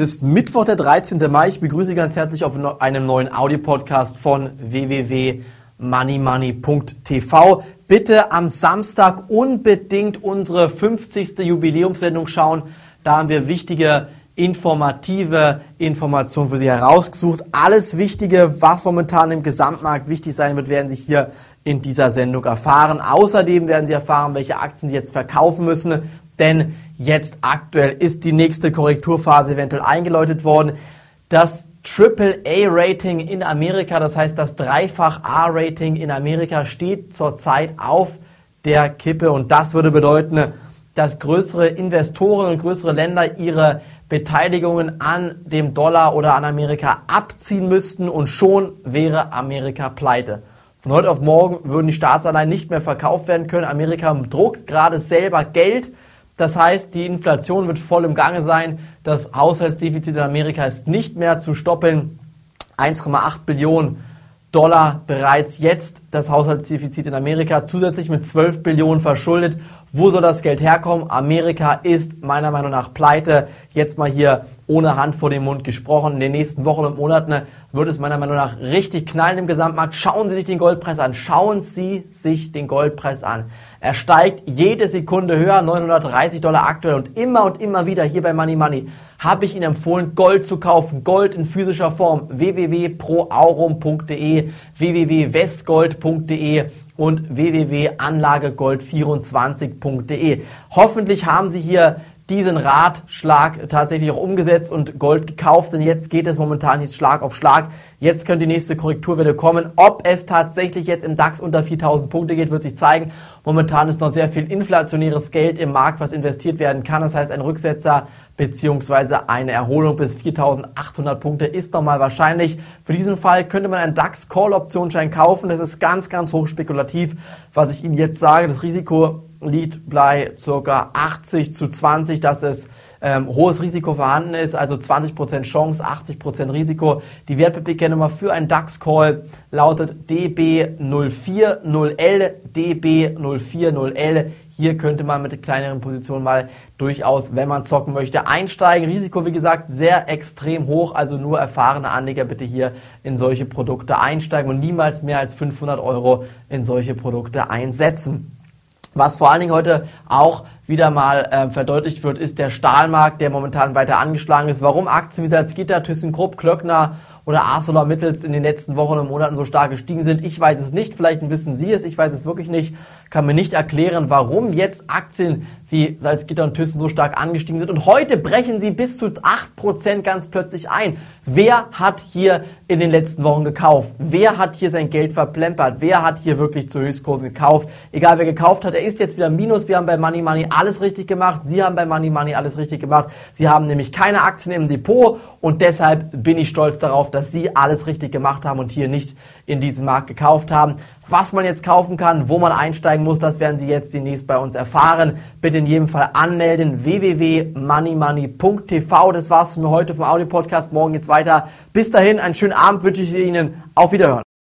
ist Mittwoch, der 13. Mai. Ich begrüße Sie ganz herzlich auf einem neuen Audio-Podcast von www.moneymoney.tv. Bitte am Samstag unbedingt unsere 50. Jubiläumssendung schauen. Da haben wir wichtige informative Informationen für Sie herausgesucht. Alles Wichtige, was momentan im Gesamtmarkt wichtig sein wird, werden Sie hier in dieser Sendung erfahren. Außerdem werden Sie erfahren, welche Aktien Sie jetzt verkaufen müssen, denn Jetzt aktuell ist die nächste Korrekturphase eventuell eingeläutet worden. Das AAA-Rating in Amerika, das heißt das Dreifach A-Rating in Amerika, steht zurzeit auf der Kippe und das würde bedeuten, dass größere Investoren und größere Länder ihre Beteiligungen an dem Dollar oder an Amerika abziehen müssten und schon wäre Amerika pleite. Von heute auf morgen würden die Staatsanleihen nicht mehr verkauft werden können. Amerika druckt gerade selber Geld das heißt, die Inflation wird voll im Gange sein. Das Haushaltsdefizit in Amerika ist nicht mehr zu stoppeln. 1,8 Billionen Dollar bereits jetzt das Haushaltsdefizit in Amerika, zusätzlich mit 12 Billionen verschuldet. Wo soll das Geld herkommen? Amerika ist meiner Meinung nach pleite. Jetzt mal hier ohne Hand vor dem Mund gesprochen. In den nächsten Wochen und Monaten wird es meiner Meinung nach richtig knallen im Gesamtmarkt. Schauen Sie sich den Goldpreis an. Schauen Sie sich den Goldpreis an. Er steigt jede Sekunde höher, 930 Dollar aktuell und immer und immer wieder hier bei Money Money habe ich Ihnen empfohlen, Gold zu kaufen. Gold in physischer Form. www.proaurum.de, www.westgold.de und www.anlagegold24.de. Hoffentlich haben Sie hier diesen Ratschlag tatsächlich auch umgesetzt und Gold gekauft, denn jetzt geht es momentan jetzt Schlag auf Schlag. Jetzt könnte die nächste Korrekturwelle kommen. Ob es tatsächlich jetzt im DAX unter 4000 Punkte geht, wird sich zeigen. Momentan ist noch sehr viel inflationäres Geld im Markt, was investiert werden kann. Das heißt, ein Rücksetzer beziehungsweise eine Erholung bis 4800 Punkte ist nochmal wahrscheinlich. Für diesen Fall könnte man einen DAX Call Optionsschein kaufen. Das ist ganz, ganz hoch spekulativ, was ich Ihnen jetzt sage. Das Risiko liegt bei ca. 80 zu 20, dass es ähm, hohes Risiko vorhanden ist, also 20% Chance, 80% Risiko. Die Wertpapierkennummer für einen DAX-Call lautet DB040L, DB040L. Hier könnte man mit kleineren Positionen mal durchaus, wenn man zocken möchte, einsteigen. Risiko, wie gesagt, sehr extrem hoch, also nur erfahrene Anleger bitte hier in solche Produkte einsteigen und niemals mehr als 500 Euro in solche Produkte einsetzen. Was vor allen Dingen heute auch wieder mal äh, verdeutlicht wird, ist der Stahlmarkt, der momentan weiter angeschlagen ist. Warum Aktien wie Salzgitter, ThyssenKrupp, Klöckner oder ArcelorMittels in den letzten Wochen und Monaten so stark gestiegen sind, ich weiß es nicht. Vielleicht wissen Sie es, ich weiß es wirklich nicht. Kann mir nicht erklären, warum jetzt Aktien wie Salzgitter und Thyssen so stark angestiegen sind. Und heute brechen sie bis zu 8% ganz plötzlich ein. Wer hat hier in den letzten Wochen gekauft? Wer hat hier sein Geld verplempert? Wer hat hier wirklich zu Höchstkursen gekauft? Egal wer gekauft hat, er ist jetzt wieder Minus. Wir haben bei Money Money alles richtig gemacht. Sie haben bei Money Money alles richtig gemacht. Sie haben nämlich keine Aktien im Depot und deshalb bin ich stolz darauf, dass Sie alles richtig gemacht haben und hier nicht in diesem Markt gekauft haben. Was man jetzt kaufen kann, wo man einsteigen muss, das werden Sie jetzt demnächst bei uns erfahren. Bitte in jedem Fall anmelden. www.moneymoney.tv. Das war's für heute vom Audio Podcast. Morgen geht's weiter. Bis dahin, einen schönen Abend wünsche ich Ihnen. Auf Wiederhören.